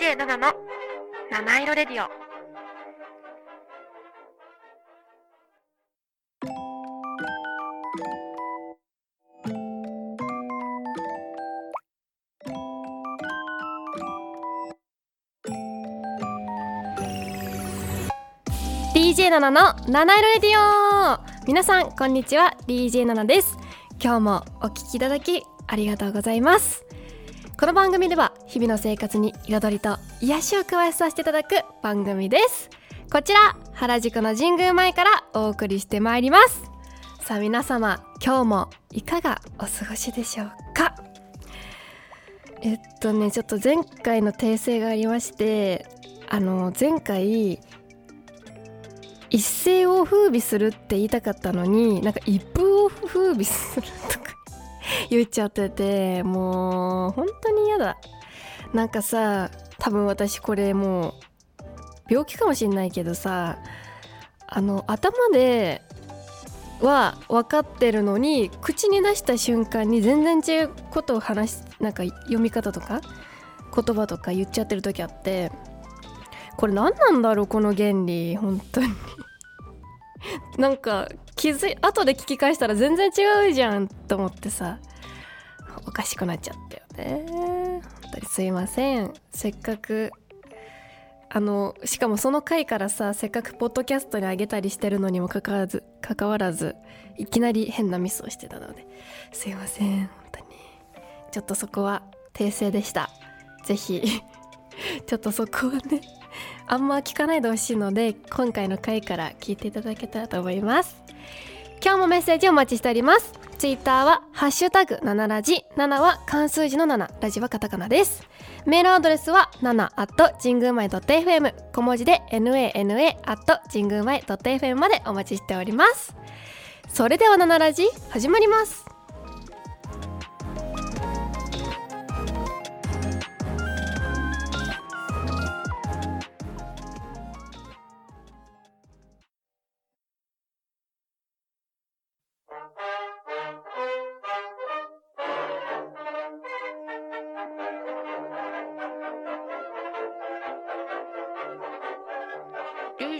DJ7 の七色レディオ「DJ7 の七色レディオ」皆さんこんにちは。DJ7 です。今日もお聞きいただきありがとうございます。この番組では日々の生活に彩りと癒しを加えさせていただく番組です。こちら原宿の神宮前からお送りしてまいります。さあ皆様今日もいかがお過ごしでしょうか？えっとねちょっと前回の訂正がありましてあの前回一世を風靡するって言いたかったのになんか一風を風靡するとか 言っちゃっててもう本当に嫌だ。なんかさ多分私これもう病気かもしんないけどさあの頭では分かってるのに口に出した瞬間に全然違うことを話しなんか読み方とか言葉とか言っちゃってる時あってこれ何なんだろうこの原理本当に。なんか気づい後で聞き返したら全然違うじゃんと思ってさおかしくなっちゃったよね。当にすいません。せっかくあのしかもその回からさせっかくポッドキャストにあげたりしてるのにもかかわらず関わらずいきなり変なミスをしてたので。すいません。本当に。ちょっとそこは訂正でした。ぜひ。ちょっとそこはねあんま聞かないでほしいので今回の回から聞いていただけたらと思います。今日もメッセージお待ちしております。ツイッターはハッシュタグ7ラジ。7は漢数字の7ラジはカタカナです。メールアドレスは7 at 神宮前 .fm 小文字で nana at 神宮前 .fm までお待ちしております。それでは7ラジ始まります。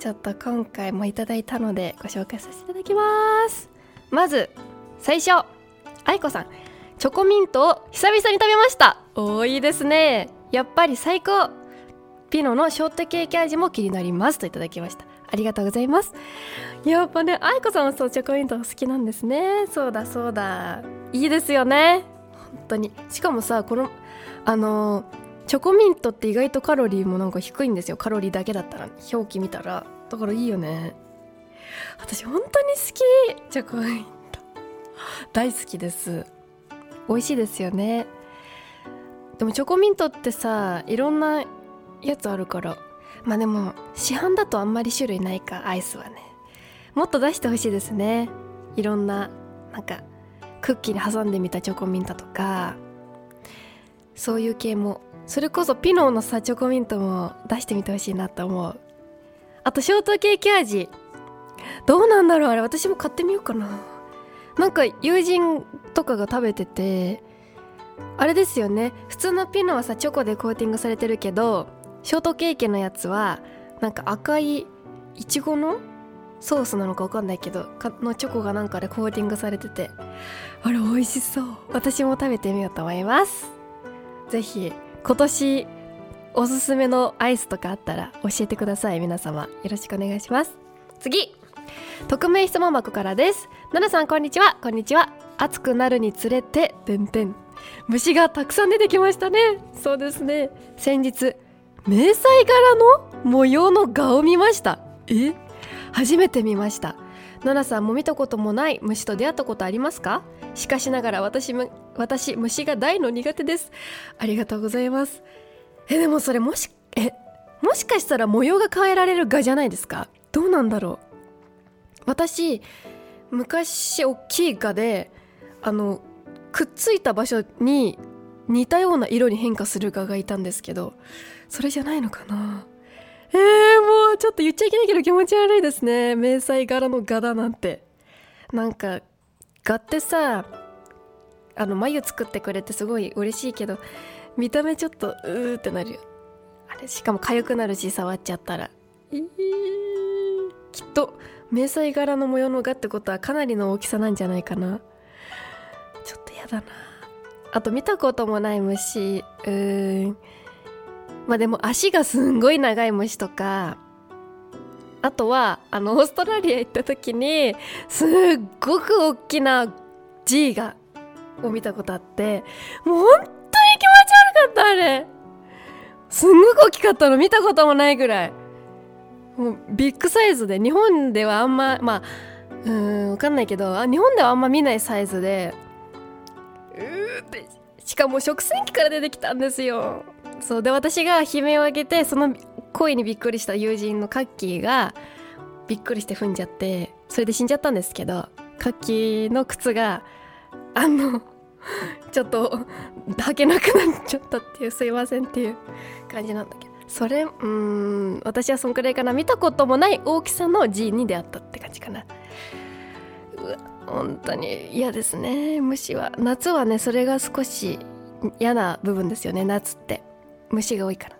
ちょっと今回もいただいたのでご紹介させていただきます。まず最初愛子さん。チョコミントを久々に食べました。おいいですね。やっぱり最高。ピノのショートケーキ味も気になりますといただきました。ありがとうございます。やっぱね愛子さんはそうチョコミント好きなんですね。そうだそうだ。いいですよね。本当に。しかもさこのあのチョコミントって意外とカロリーもなんか低いんですよ。カロリーだけだったら表記見たら。だからいいよね。私本当に好き。チョコミント大好きです。美味しいですよね。でもチョコミントってさいろんなやつあるから。まあでも市販だとあんまり種類ないかアイスはね。もっと出してほしいですね。いろんななんかクッキーに挟んでみたチョコミントとか。そういう系もそれこそピノーのさチョコミントも出してみてほしいなと思う。あとショートケーキ味。どうなんだろうあれ。私も買ってみようかな。なんか友人とかが食べててあれですよね。普通のピノはさチョコでコーティングされてるけどショートケーキのやつはなんか赤いいちごのソースなのかわかんないけどかのチョコがなんかでコーティングされてて。あれ美味しそう。私も食べてみようと思います。ぜひ。今年おすすめのアイスとかあったら教えてください。皆様よろしくお願いします。次匿名質問箱からです。奈々さんこんにちは。こんにちは。暑くなるにつれててんてん虫がたくさん出てきましたね。そうですね。先日迷彩柄の模様の蛾を見ました。え？初めて見ました。奈々さんも見たこともない虫と出会ったことありますか？しかしながら私も私虫が大の苦手です。ありがとうございます。えでもそれもしえもしかしたら模様が変えられる画じゃないですか？どうなんだろう？私昔大きい画であのくっついた場所に似たような色に変化する画がいたんですけどそれじゃないのかな？えー、もうちょっと言っちゃいけないけど気持ち悪いですね。迷彩柄の画だなんて。なんか画ってさあの眉作ってくれてすごい嬉しいけど見た目ちょっとうーってなるよ。あれしかも痒くなるし触っちゃったら。えー、きっと迷彩柄の模様の画ってことはかなりの大きさなんじゃないかな。ちょっとやだな。あと見たこともない虫。うーん。まあでも足がすんごい長い虫とかあとはあのオーストラリア行った時にすっごく大きな G がを見たことあってもう本当に気持ち悪かったあれ。すんごく大きかったの見たこともないぐらい。もうビッグサイズで日本ではあんままあうーん分かんないけどあ日本ではあんま見ないサイズでうーってしかも食洗機から出てきたんですよ。そうで私が悲鳴を上げてその声にびっくりした友人のカッキーがびっくりして踏んじゃってそれで死んじゃったんですけどカッキーの靴があのちょっと履けなくなっちゃったっていうすいませんっていう感じなんだけど。それうん私はそんくらいかな。見たこともない大きさの G に出会ったって感じかな。うわ本当に嫌ですね。虫は。夏はねそれが少し嫌な部分ですよね夏って。虫が多いから。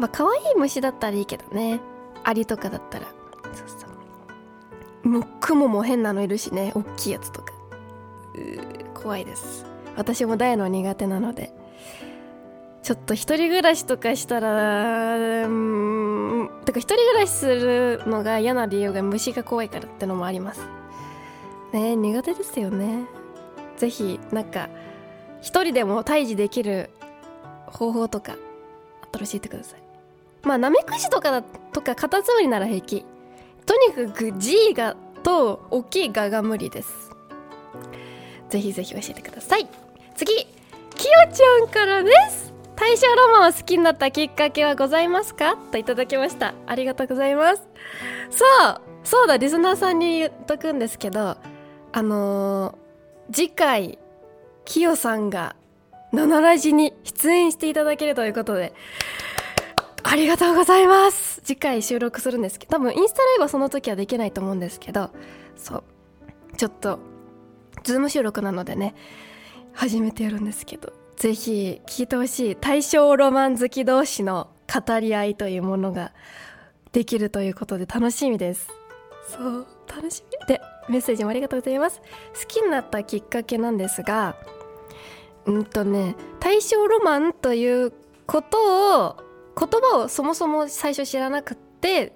まあ可愛い虫だったらいいけどね。アリとかだったら。そうそう。もう雲も変なのいるしね。大きいやつとか。う怖いです。私も大の苦手なので。ちょっと一人暮らしとかしたらうんてか一人暮らしするのが嫌な理由が虫が怖いからってのもあります。ね苦手ですよね。ぜひなんか一人でも退治できる方法とかあったら教えてください。まあナメクジとかだとかカタツムリなら平気。とにかく G がと大きいガが無理です。ぜひぜひ教えてください。次きよちゃんからです。大正ロマンを好きになったきっかけはございますか？といただきました。ありがとうございます。そうそうだリスナーさんに言っとくんですけどあのー、次回きよさんが「ナナラジ」に出演していただけるということでありがとうございます。次回収録するんですけど多分インスタライブはその時はできないと思うんですけどそう。ちょっとズーム収録なのでね初めてやるんですけどぜひ聞いてほしい大正ロマン好き同士の語り合いというものができるということで楽しみです。そう楽しみ。でメッセージもありがとうございます。好きになったきっかけなんですがうんとね大正ロマンということを言葉をそもそも最初知らなくって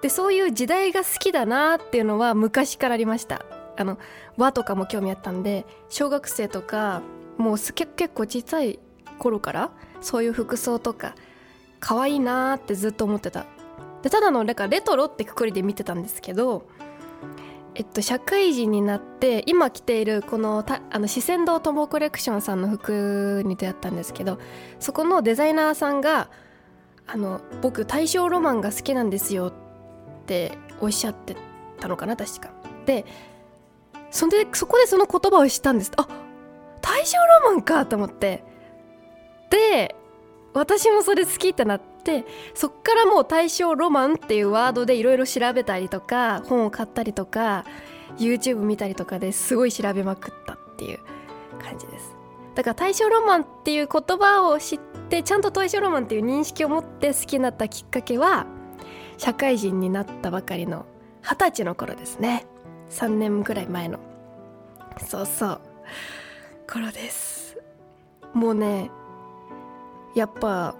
でそういう時代が好きだなっていうのは昔からありました。あの和とかも興味あったんで小学生とかもう結構小さい頃からそういう服装とか可愛いなーってずっと思ってた。でただのなんかレトロってくくりで見てたんですけどえっと社会人になって今着ているこのたあの四川堂友コレクションさんの服に出会ったんですけどそこのデザイナーさんがあの僕大正ロマンが好きなんですよっておっしゃってたのかな確か。でそんでそこでその言葉を知ったんです。あ大正ロマンかと思って。で私もそれ好きってなってそっからもう大正ロマンっていうワードでいろいろ調べたりとか本を買ったりとか YouTube 見たりとかですごい調べまくったっていう感じです。だから大正ロマンっていう言葉を知ってちゃんと大正ロマンっていう認識を持って好きになったきっかけは社会人になったばかりの二十歳の頃ですね。3年くらい前の。そうそう。頃です。もうねやっぱ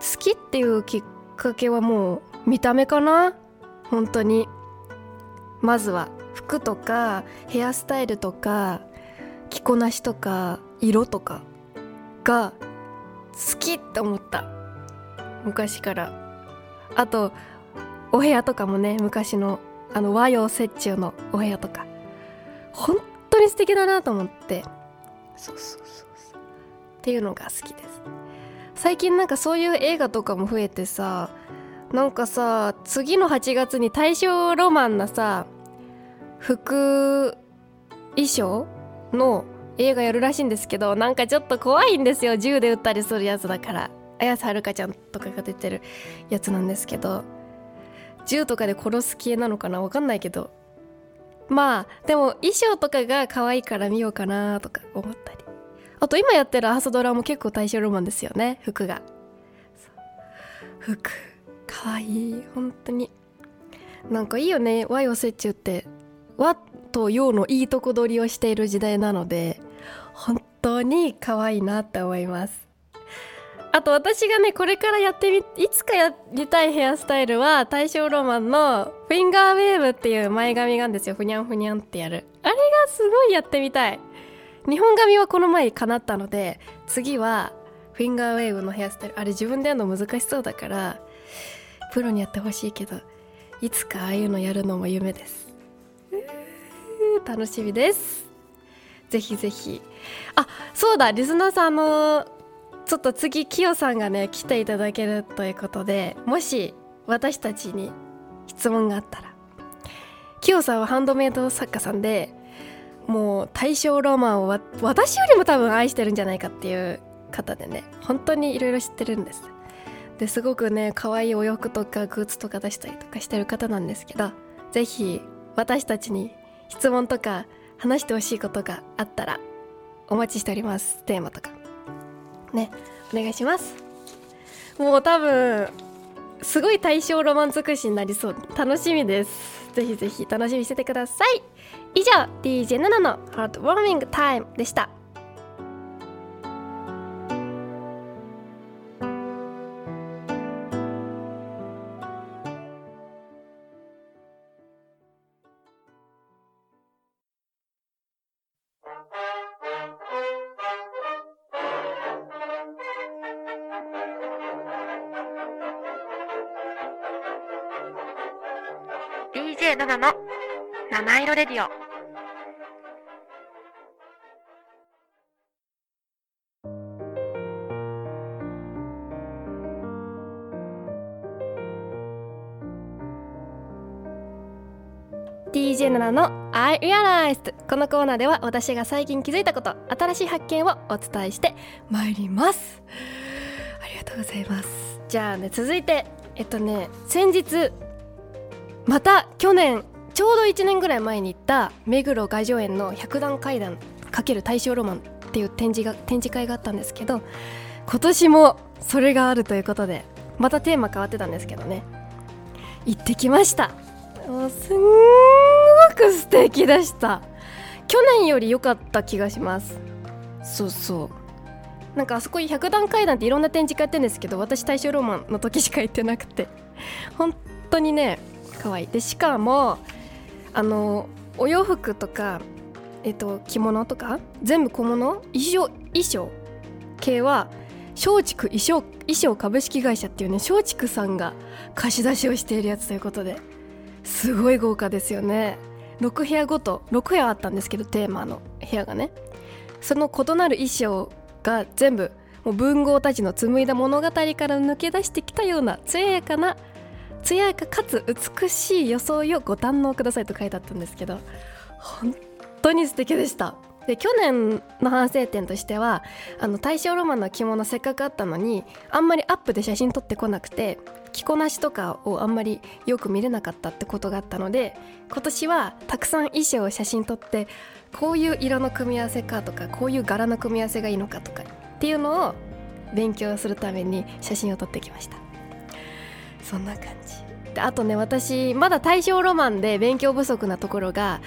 好きっていうきっかけはもう見た目かな？本当に。まずは服とかヘアスタイルとか着こなしとか色とかが好きって思った。昔から。あとお部屋とかもね昔のあの和洋折衷のお部屋とか。本当に素敵だなと思って。そうそうそうそう。っていうのが好きです。最近なんかそういう映画とかも増えてさなんかさ次の8月に大正ロマンなさ服衣装の映画やるらしいんですけどなんかちょっと怖いんですよ。銃で撃ったりするやつだから。綾瀬はるかちゃんとかが出てるやつなんですけど銃とかで殺す系なのかな？わかんないけど。まあでも衣装とかが可愛いから見ようかなとか思ったり。あと今やってる朝ドラも結構大正ロマンですよね。服が。服。可愛い本当に。なんかいいよね。和洋折衷って。和と洋のいいとこ取りをしている時代なので。当に可愛いなって思います。あと私がねこれからやってみいつかやりたいヘアスタイルは大正ロマンのフィンガーウェーブっていう前髪があるんですよ。ふにゃんふにゃんってやる。あれがすごいやってみたい。日本髪はこの前叶ったので次はフィンガーウェーブのヘアスタイル。あれ自分でやるの難しそうだからプロにやってほしいけどいつかああいうのやるのも夢です。楽しみです。ぜひぜひ。あそうだリスナーさんのちょっと次キヨさんがね来ていただけるということでもし私たちに質問があったら。キヨさんはハンドメイド作家さんでもう大正ロマンを私よりも多分愛してるんじゃないかっていう方でね本当にいろいろ知ってるんです。ですごくね可愛いお洋服とかグッズとか出したりとかしてる方なんですけど是非私たちに質問とか話してほしいことがあったらお待ちしております。テーマとか。ねお願いします。もう多分すごい大正ロマン尽くしになりそう。楽しみです。ぜひぜひ楽しみにしててください。以上 DJ7 のハートウォーミングタイムでした。」このコーナーでは私が最近気づいたこと新しい発見をお伝えしてまいります。ありがとうございます。じゃあね続いてえっとね先日また去年ちょうど1年ぐらい前に行った目黒雅叙園の百段階段×大正ロマンっていう展示が展示会があったんですけど今年もそれがあるということでまたテーマ変わってたんですけどね。行ってきました。もうすんごく素敵でした。去年より良かった気がします。そうそう。なんかあそこに百段階段っていろんな展示会やってるんですけど私大正ロマンの時しか行ってなくて。本当にね可愛い。でしかもあのお洋服とかえっと着物とか全部小物衣装衣装系は松竹衣装衣装株式会社っていうね松竹さんが貸し出しをしているやつということですごい豪華ですよね6部屋ごと6部屋あったんですけどテーマの部屋がね。その異なる衣装が全部もう文豪たちの紡いだ物語から抜け出してきたような艶やかな艶やかかつ美しい装いをご堪能くださいと書いてあったんですけど本当に素敵でした。で去年の反省点としてはあの大正ロマンの着物せっかくあったのにあんまりアップで写真撮ってこなくて着こなしとかをあんまりよく見れなかったってことがあったので今年はたくさん衣装を写真撮ってこういう色の組み合わせかとかこういう柄の組み合わせがいいのかとかっていうのを勉強するために写真を撮ってきました。そんな感じ。であとね私まだ大正ロマンで勉強不足なところが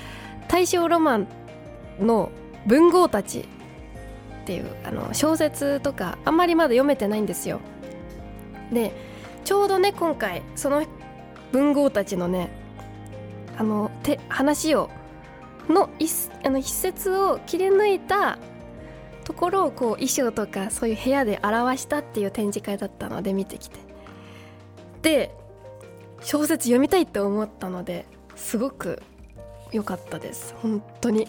大正ロマンの文豪たちっていうあの小説とかあんまりまだ読めてないんですよ。でちょうどね今回その文豪たちのねあのて話をの一あの一節を切り抜いたところをこう衣装とかそういう部屋で表したっていう展示会だったので見てきて。で小説読みたいって思ったのですごく良かったです。本当に。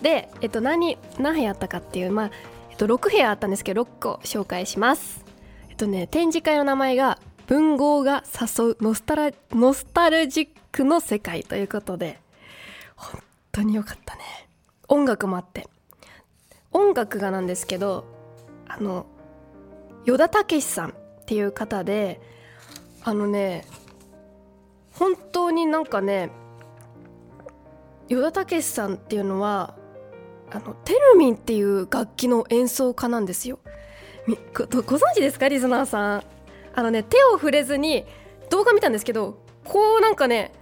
で、えっと、何何部屋あったかっていうまあえっと6部屋あったんですけど6個紹介します。とね展示会の名前が文豪が誘うノスタラノスタルジックの世界ということで本当に良かったね。音楽もあって。音楽がなんですけどあの依田武さんっていう方であのね本当になんかね依田武さんっていうのはあのテルミンっていう楽器の演奏家なんですよ。ご存知ですか？リズナーさん。あのね手を触れずに動画見たんですけどこうなんかね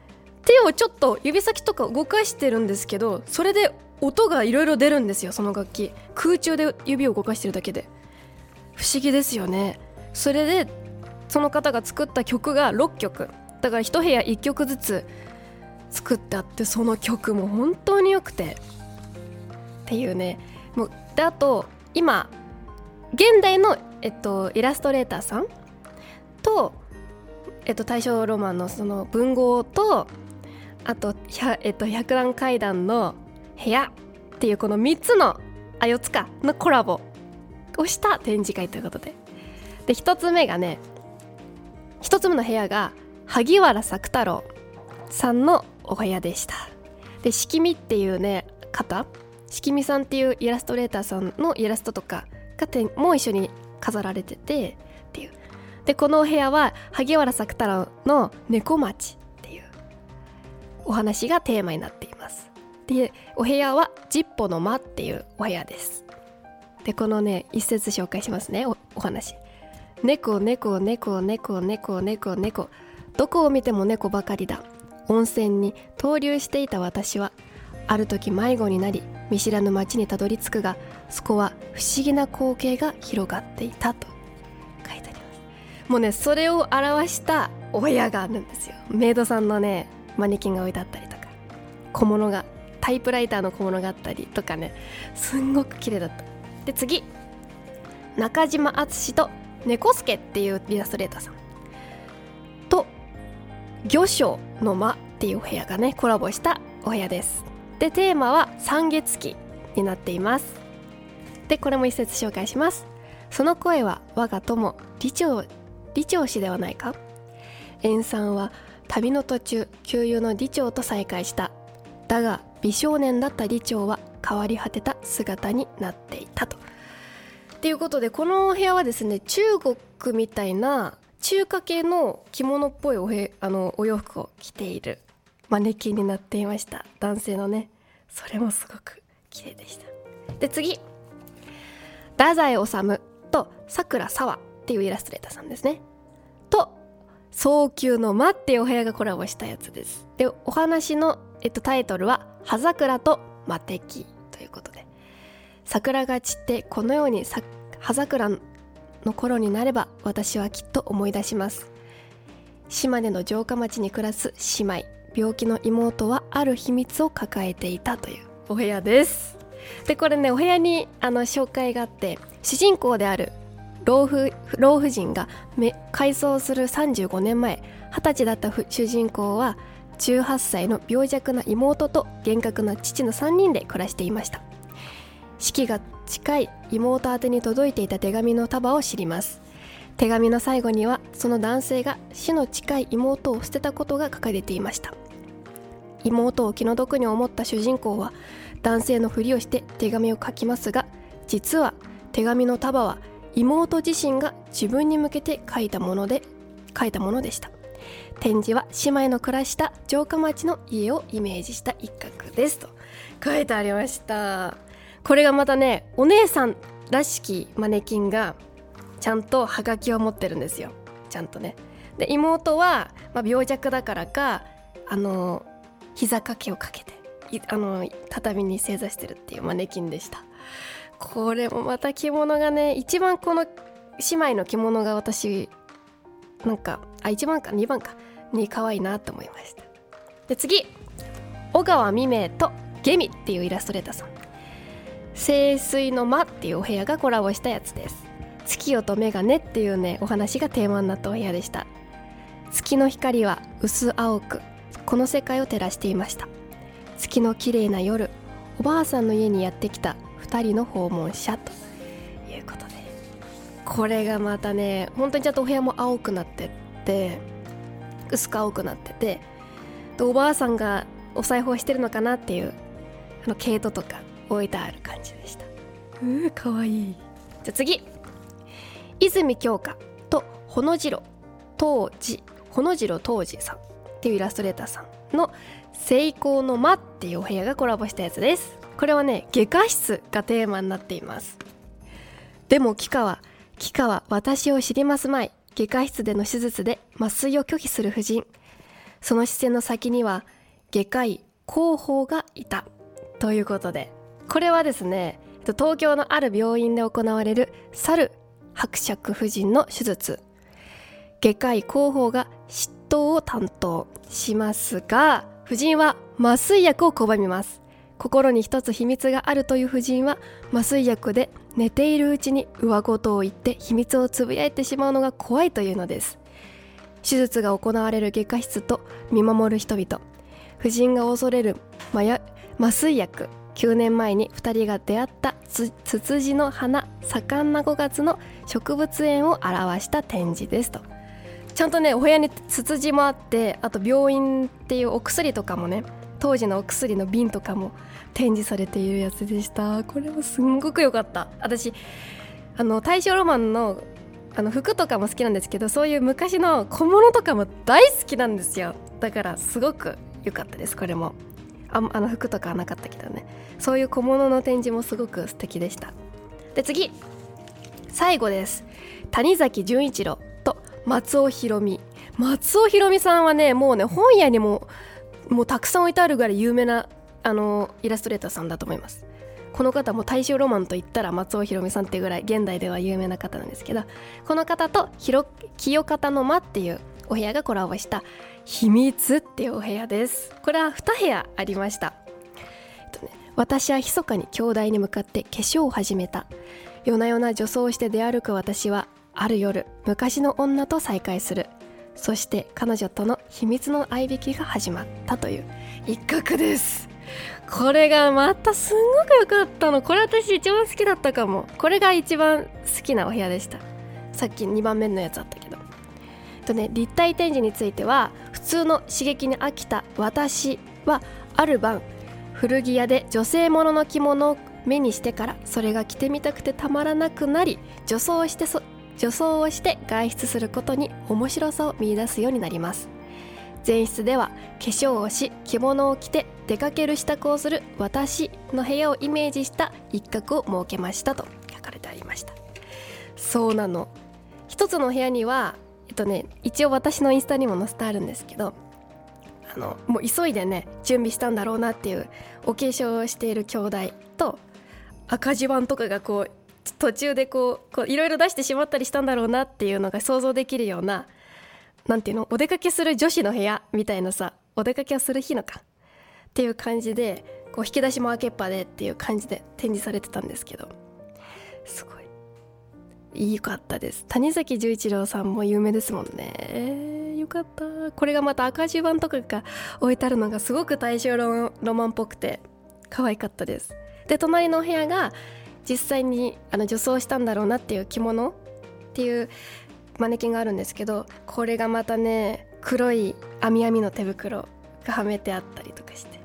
手をちょっと指先とか動かしてるんですけどそれで音がいろいろ出るんですよその楽器。空中で指を動かしてるだけで。不思議ですよね。それでその方が作った曲が6曲。だから1部屋1曲ずつ作ってあってその曲も本当に良くて。っていうね。もうであと今現代の、えっと、イラストレーターさんと、えっと、大正ロマンのその文豪とあと、えっと、百段階段の部屋っていうこの3つのあ4つかのコラボをした展示会ということで。で1つ目がね1つ目の部屋が萩原作太郎さんのお部屋でした。でしきみっていうね方しきみさんっていうイラストレーターさんのイラストとかがも一緒に飾られててっていう。でこのお部屋は萩原作太郎の「猫町」っていうお話がテーマになっています。でお部屋は「ジッポの間」っていうお部屋です。でこのね一節紹介しますねおお話。猫猫猫猫猫猫猫。どこを見ても猫ばかりだ。温泉に投留していた私はある時迷子になり見知らぬ町にたどり着くがそこは不思議な光景が広がっていたと。書いてあります。もうねそれを表したお部屋があるんですよ。メイドさんのねマネキンが置いてあったりとか小物がタイプライターの小物があったりとかね。すんごく綺麗だった。で次。中島敦と猫助っていうイラストレーターさん。と魚章の間っていうお部屋がねコラボしたお部屋です。でテーマは三月期になっています。でこれも一節紹介します。その声は我が友李長李長氏ではないか？塩酸は旅の途中旧友の李長と再会した。だが美少年だった李長は変わり果てた姿になっていたと。っていうことでこのお部屋はですね中国みたいな中華系の着物っぽいおへあのお洋服を着ている。マネキンになっていました。男性のね。それもすごく綺麗でした。で次。太宰治とさくらさわっていうイラストレーターさんですね。と早急の間っていうお部屋がコラボしたやつです。でお話の、えっと、タイトルは「葉桜と魔敵」ということで。桜が散ってこのように葉桜の頃になれば私はきっと思い出します。島根の城下町に暮らす姉妹。病気の妹はある秘密を抱えていたというお部屋です。でこれねお部屋にあの紹介があって主人公である老婦老婦人が改装する35年前20歳だった主人公は18歳の病弱な妹と厳格な父の3人で暮らしていました。死期が近い妹宛に届いていた手紙の束を知ります。手紙の最後にはその男性が死の近い妹を捨てたことが書かれていました。妹を気の毒に思った主人公は男性のふりをして手紙を書きますが実は手紙の束は妹自身が自分に向けて書いたもので書いたものでした。展示は姉妹の暮らした城下町の家をイメージした一角ですと書いてありました。これがまたねお姉さんらしきマネキンがちゃんとハガキを持ってるんですよ。ちゃんとね。で妹は、まあ、病弱だからかあの膝掛けをかけてあの畳に正座してるっていうマネキンでした。これもまた着物がね一番この姉妹の着物が私なんかあ1番か2番かに可愛いなと思いました。で次小川未明とゲミっていうイラストレーターさん。清水の間っていうお部屋がコラボしたやつです。月夜とメガネっていうねお話がテーマになったお部屋でした。月の光は薄青くこの世界を照らしていました。月の綺麗な夜おばあさんの家にやってきた2人の訪問者とこれがまたね本当にちゃんとお部屋も青くなってって薄く青くなっててでおばあさんがお裁縫してるのかなっていうあの毛糸とか置いてある感じでした。うーかわいい。じゃあ次。泉鏡花とほのじろ当時ほのじろ当時さんっていうイラストレーターさんの「成功の間」っていうお部屋がコラボしたやつです。これはね外科室がテーマになっています。でもキカはキカは私を知りますまい。外科室での手術で麻酔を拒否する婦人。その視線の先には外科医広報がいたということで。これはですね東京のある病院で行われる猿伯爵夫人の手術。外科医広報が執刀を担当しますが夫人は麻酔薬を拒みます。心に一つ秘密があるという夫人は麻酔薬で寝ているうちに上事を言って秘密をつぶやいてしまうのが怖いというのです。手術が行われる外科室と見守る人々。夫人が恐れる麻酔薬。9年前に2人が出会ったツツジの花盛んな5月の植物園を表した展示ですと。ちゃんとねお部屋にツツジもあってあと病院っていうお薬とかもね当時のお薬の瓶とかも展示されているやつでした。これもすんごく良かった。私あの大正ロマンのあの服とかも好きなんですけどそういう昔の小物とかも大好きなんですよ。だからすごく良かったですこれも。ああの服とかはなかったけどね。そういう小物の展示もすごく素敵でした。で次。最後です。谷崎潤一郎。松尾ひろみ松尾ひろみさんはねもうね本屋にももうたくさん置いてあるぐらい有名なあのイラストレーターさんだと思います。この方も大正ロマンといったら松尾ひろみさんっていうぐらい現代では有名な方なんですけどこの方と清方の間っていうお部屋がコラボした秘密っていうお部屋です。これは2部屋ありました、えっとね、私は密かに兄弟に向かって化粧を始めた。夜な夜な女装して出歩く私はある夜昔の女と再会する。そして彼女との秘密の合いびきが始まったという一角です。これがまたすんごく良かったの。これ私一番好きだったかも。これが一番好きなお部屋でした。さっき2番目のやつあったけど。とね立体展示については普通の刺激に飽きた私はある晩古着屋で女性ものの着物を目にしてからそれが着てみたくてたまらなくなり女装して女装をして外出することに面白さを見いだすようになります。前室では化粧をし着物を着て出かける支度をする私の部屋をイメージした一角を設けましたと書かれてありました。そうなの。一つの部屋にはえっとね一応私のインスタにも載せてあるんですけどあのもう急いでね準備したんだろうなっていうお化粧をしている兄弟と赤字版とかがこう途中でこういろいろ出してしまったりしたんだろうなっていうのが想像できるようななんていうのお出かけする女子の部屋みたいなさお出かけをする日のかっていう感じでこう引き出しも開けっぱでっていう感じで展示されてたんですけどすごい。いいかったです。谷崎潤一郎さんも有名ですもんね。よかった。これがまた赤字版とかが置いてあるのがすごく大正ロマンっぽくて可愛かったです。で隣のお部屋が実際にあの女装したんだろうなっていう着物っていうマネキンがあるんですけどこれがまたね黒い網網の手袋がはめてあったりとかして。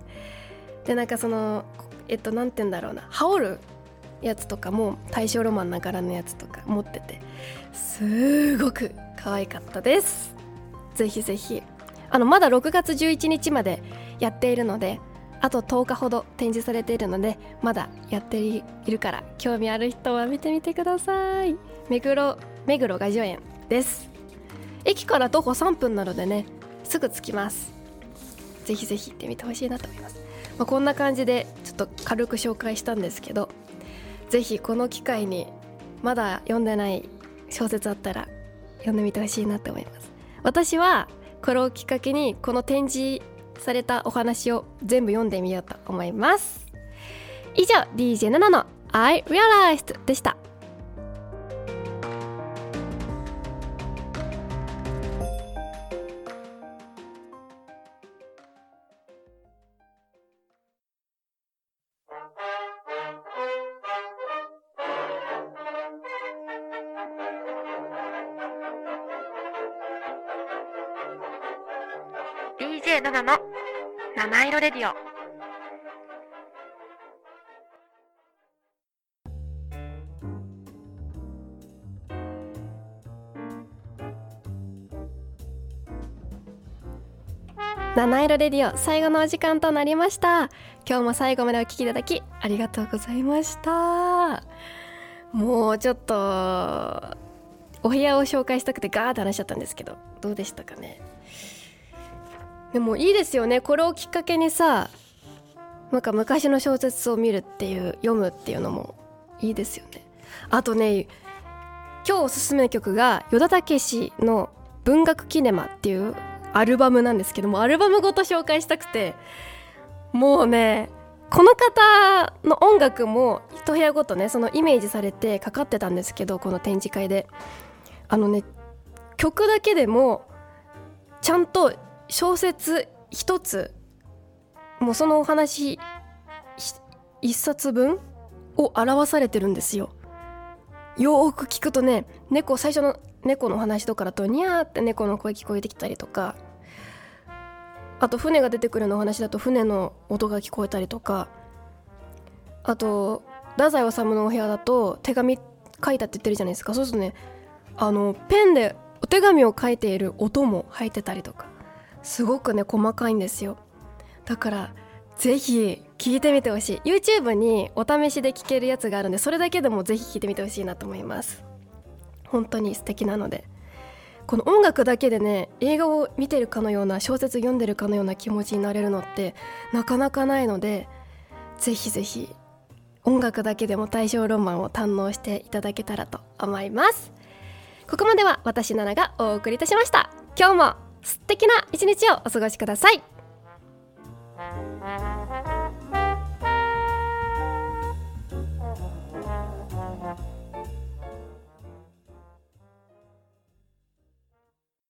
でなんかそのえっと何て言うんだろうな。羽織るやつとかも大正ロマンな柄のやつとか持っててすごく可愛かったです。ぜひぜひ。あのまだ6月11日までやっているのであと10日ほど展示されているのでまだやっているから興味ある人は見てみてください。目黒目黒雅叙園です。駅から徒歩3分なのでねすぐ着きます。ぜひぜひ行ってみてほしいなと思います、まあ、こんな感じでちょっと軽く紹介したんですけどぜひこの機会にまだ読んでない小説あったら読んでみてほしいなと思います。私はこれをきっかけにこの展示されたお話を全部読んでみようと思います。以上 DJ7 の I Realized でした。七色レディオ。七色レディオ最後のお時間となりました。今日も最後までお聞きいただきありがとうございました。もうちょっとお部屋を紹介したくてガーって話しちゃったんですけどどうでしたかね？でもいいですよね。これをきっかけにさなんか昔の小説を見るっていう読むっていうのもいいですよね。あとね今日おすすめの曲が依田武史の「文学キネマ」っていうアルバムなんですけどもアルバムごと紹介したくてもうねこの方の音楽も一部屋ごとねそのイメージされてかかってたんですけどこの展示会で。あのね曲だけでもちゃんと小説一つもうそのお話一冊分を表されてるんですよ。よーく聞くとね猫最初の猫の話とかだとニャーって猫の声聞こえてきたりとか。あと船が出てくるのお話だと船の音が聞こえたりとか。あと太宰治のお部屋だと手紙書いたって言ってるじゃないですか。そうするとねあのペンでお手紙を書いている音も入ってたりとか。すごくね細かいんですよ。だからぜひ聞いてみてほしい。YouTube にお試しで聞けるやつがあるんでそれだけでもぜひ聞いてみてほしいなと思います。本当に素敵なので。この音楽だけでね映画を見てるかのような小説読んでるかのような気持ちになれるのってなかなかないのでぜひぜひ音楽だけでも大正ロマンを堪能していただけたらと思います。ここまでは私奈々がお送りいたしました。今日も素敵な一日をお過ごしください。